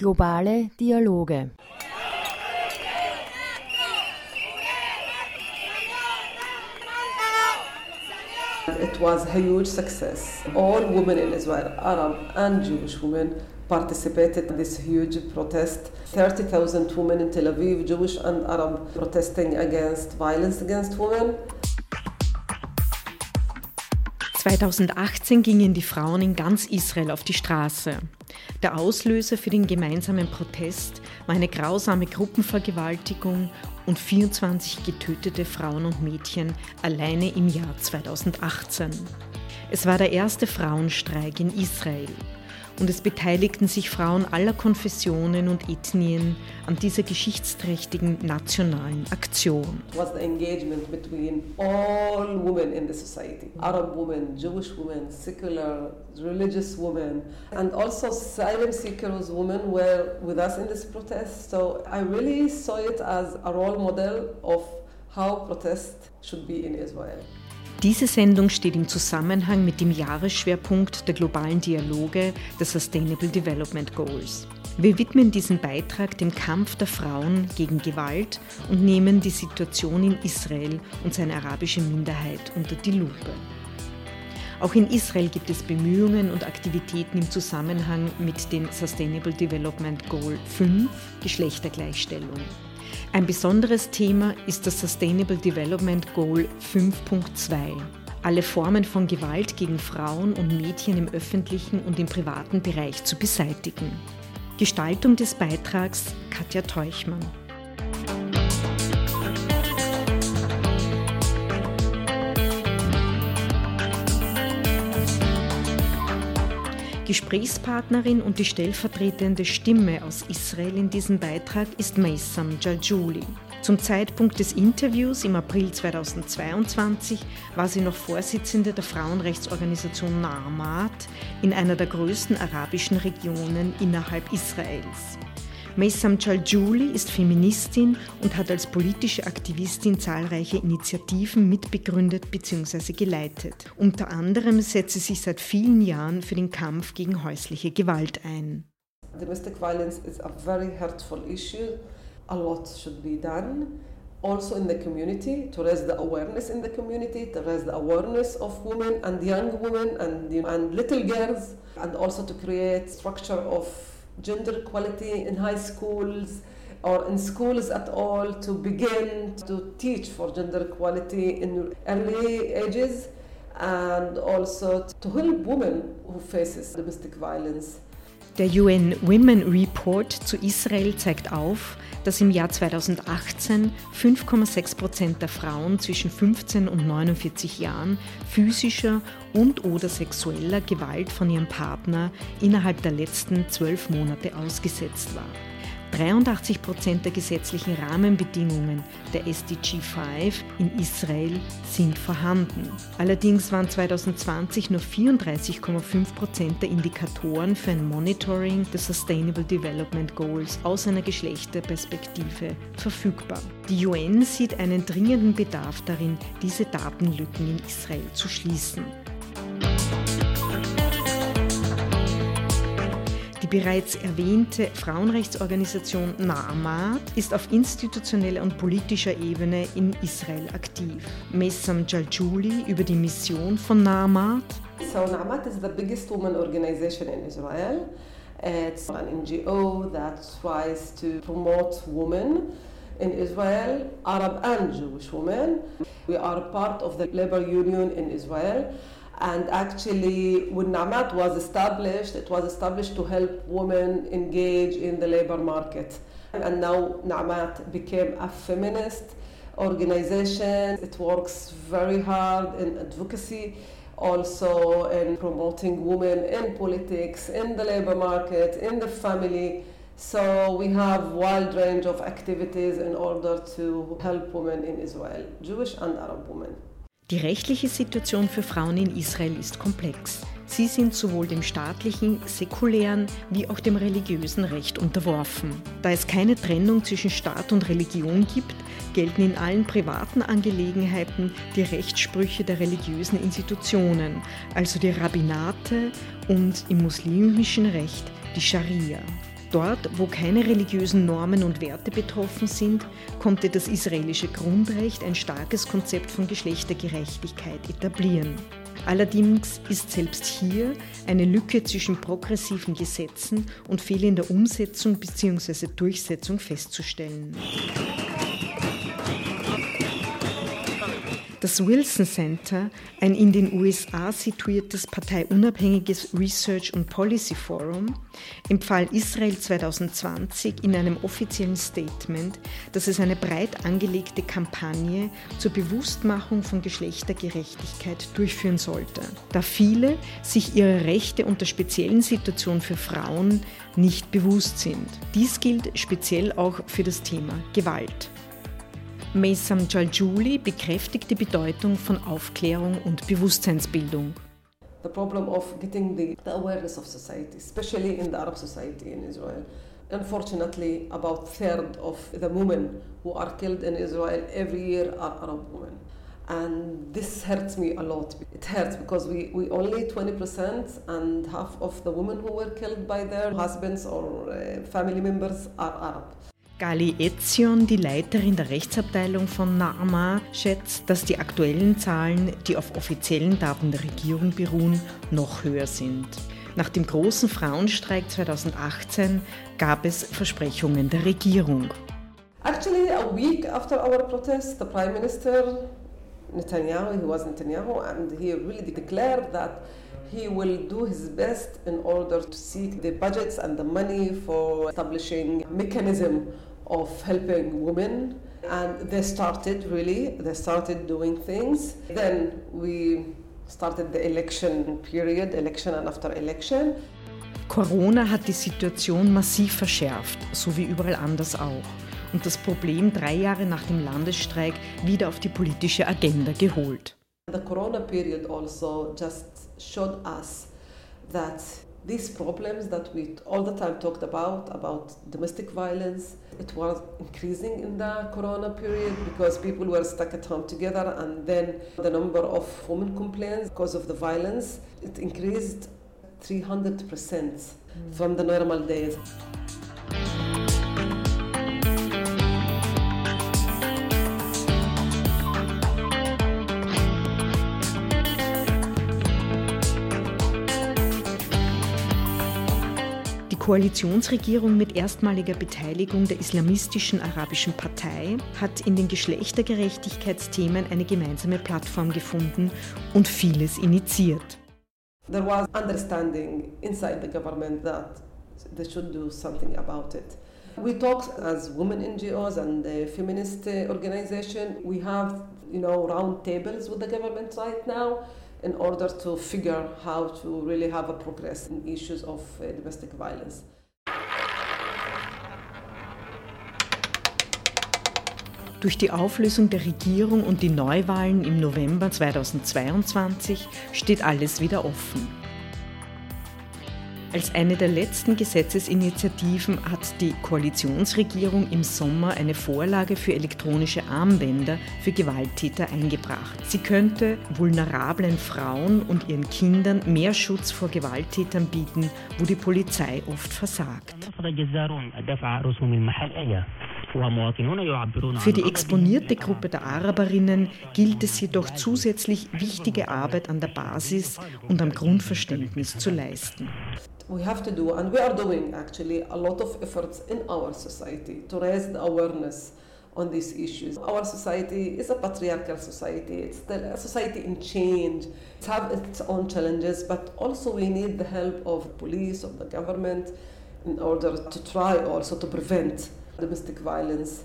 Globale Dialoge. It was a huge success. All women in Israel, Arab and Jewish women, participated in this huge protest. 30,000 women in Tel Aviv, Jewish and Arab, protesting against violence against women. 2018 gingen die Frauen in ganz Israel auf die Straße. Der Auslöser für den gemeinsamen Protest war eine grausame Gruppenvergewaltigung und 24 getötete Frauen und Mädchen alleine im Jahr 2018. Es war der erste Frauenstreik in Israel und es beteiligten sich Frauen aller Konfessionen und Ethnien an dieser geschichtsträchtigen nationalen Aktion. Was the engagement between all women in the society Arab women, Jewish women, secular, religious women, and also asylum seekers women were with us in this protest. So I really saw it as a role model of how protest should be in Israel. Diese Sendung steht im Zusammenhang mit dem Jahresschwerpunkt der globalen Dialoge der Sustainable Development Goals. Wir widmen diesen Beitrag dem Kampf der Frauen gegen Gewalt und nehmen die Situation in Israel und seine arabische Minderheit unter die Lupe. Auch in Israel gibt es Bemühungen und Aktivitäten im Zusammenhang mit dem Sustainable Development Goal 5 Geschlechtergleichstellung. Ein besonderes Thema ist das Sustainable Development Goal 5.2. Alle Formen von Gewalt gegen Frauen und Mädchen im öffentlichen und im privaten Bereich zu beseitigen. Gestaltung des Beitrags Katja Teuchmann. Gesprächspartnerin und die stellvertretende Stimme aus Israel in diesem Beitrag ist Maysam Jaljouli. Zum Zeitpunkt des Interviews im April 2022 war sie noch Vorsitzende der Frauenrechtsorganisation Nahmat in einer der größten arabischen Regionen innerhalb Israels. Maysam Jaljouli ist Feministin und hat als politische Aktivistin zahlreiche Initiativen mitbegründet bzw. geleitet. Unter anderem setzt sie sich seit vielen Jahren für den Kampf gegen häusliche Gewalt ein. Domestic violence is a very hurtful issue. A lot should be done. Also in the community, to raise the awareness in the community, to raise the awareness of women and young women and, and little girls, and also to create structure of gender equality in high schools or in schools at all to begin to teach for gender equality in early ages and also to help women who faces domestic violence Der UN Women Report zu Israel zeigt auf, dass im Jahr 2018 5,6 Prozent der Frauen zwischen 15 und 49 Jahren physischer und/oder sexueller Gewalt von ihrem Partner innerhalb der letzten zwölf Monate ausgesetzt war. 83 Prozent der gesetzlichen Rahmenbedingungen der SDG 5 in Israel sind vorhanden. Allerdings waren 2020 nur 34,5 Prozent der Indikatoren für ein Monitoring der Sustainable Development Goals aus einer Geschlechterperspektive verfügbar. Die UN sieht einen dringenden Bedarf darin, diese Datenlücken in Israel zu schließen. Bereits erwähnte Frauenrechtsorganisation Naamat ist auf institutioneller und politischer Ebene in Israel aktiv. Messam Jaljouli über die Mission von Naamat. So Naamat is the biggest women organization in Israel. It's an NGO that tries to promote women in Israel, Arab and Jewish women. We are part of the labor union in Israel. And actually, when Namat was established, it was established to help women engage in the labor market. And now Namat became a feminist organization. It works very hard in advocacy, also in promoting women in politics, in the labor market, in the family. So we have wide range of activities in order to help women in Israel, Jewish and Arab women. Die rechtliche Situation für Frauen in Israel ist komplex. Sie sind sowohl dem staatlichen, säkulären wie auch dem religiösen Recht unterworfen. Da es keine Trennung zwischen Staat und Religion gibt, gelten in allen privaten Angelegenheiten die Rechtssprüche der religiösen Institutionen, also die Rabbinate und im muslimischen Recht die Scharia. Dort, wo keine religiösen Normen und Werte betroffen sind, konnte das israelische Grundrecht ein starkes Konzept von Geschlechtergerechtigkeit etablieren. Allerdings ist selbst hier eine Lücke zwischen progressiven Gesetzen und fehlender Umsetzung bzw. Durchsetzung festzustellen. Das Wilson Center, ein in den USA situiertes parteiunabhängiges Research und Policy Forum, empfahl Israel 2020 in einem offiziellen Statement, dass es eine breit angelegte Kampagne zur Bewusstmachung von Geschlechtergerechtigkeit durchführen sollte, da viele sich ihrer Rechte unter speziellen Situationen für Frauen nicht bewusst sind. Dies gilt speziell auch für das Thema Gewalt. Meysam Jaljouli bekräftigt die Bedeutung von Aufklärung und Bewusstseinsbildung. The problem of getting the, the awareness of society, especially in the Arab society in Israel. Unfortunately, about third of the women who are killed in Israel every year are Arab women. And this hurts me a lot. It hurts because we, we only 20% and half of the women who were killed by their husbands or uh, family members are Arab. Gali Etzion, die Leiterin der Rechtsabteilung von NAMA, schätzt, dass die aktuellen Zahlen, die auf offiziellen Daten der Regierung beruhen, noch höher sind. Nach dem großen Frauenstreik 2018 gab es Versprechungen der Regierung. Actually, a week after our protest, the Prime Minister Netanyahu, he was Netanyahu, and he really declared that he will do his best in order to seek the budgets and the money for establishing mechanism of helping women. And they started really, they started doing things. Then we started the election period, election and after election. Corona hat die Situation massiv verschärft, so wie überall anders auch. Und das Problem drei Jahre nach dem Landesstreik wieder auf die politische Agenda geholt. The Corona period also just showed us that these problems that we all the time talked about about domestic violence it was increasing in the corona period because people were stuck at home together and then the number of women complaints because of the violence it increased 300% mm. from the normal days Koalitionsregierung mit erstmaliger Beteiligung der Islamistischen Arabischen Partei hat in den Geschlechtergerechtigkeitsthemen eine gemeinsame Plattform gefunden und vieles initiiert. There was understanding inside the government that they should do something about it. We talk as women NGOs and the feminist organization. We have, you know, round tables with the government right now in order to figure how to really have a progress in issues of uh, domestic violence. Durch die Auflösung der Regierung und die Neuwahlen im November 2022 steht alles wieder offen. Als eine der letzten Gesetzesinitiativen hat die Koalitionsregierung im Sommer eine Vorlage für elektronische Armbänder für Gewalttäter eingebracht. Sie könnte vulnerablen Frauen und ihren Kindern mehr Schutz vor Gewalttätern bieten, wo die Polizei oft versagt. Für die exponierte Gruppe der Araberinnen gilt es jedoch zusätzlich wichtige Arbeit an der Basis und am Grundverständnis zu leisten. We have to do, and we are doing actually a lot of efforts in our society to raise the awareness on these issues. Our society is a patriarchal society. It's still a society in change. It has its own challenges, but also we need the help of police, of the government, in order to try also to prevent domestic violence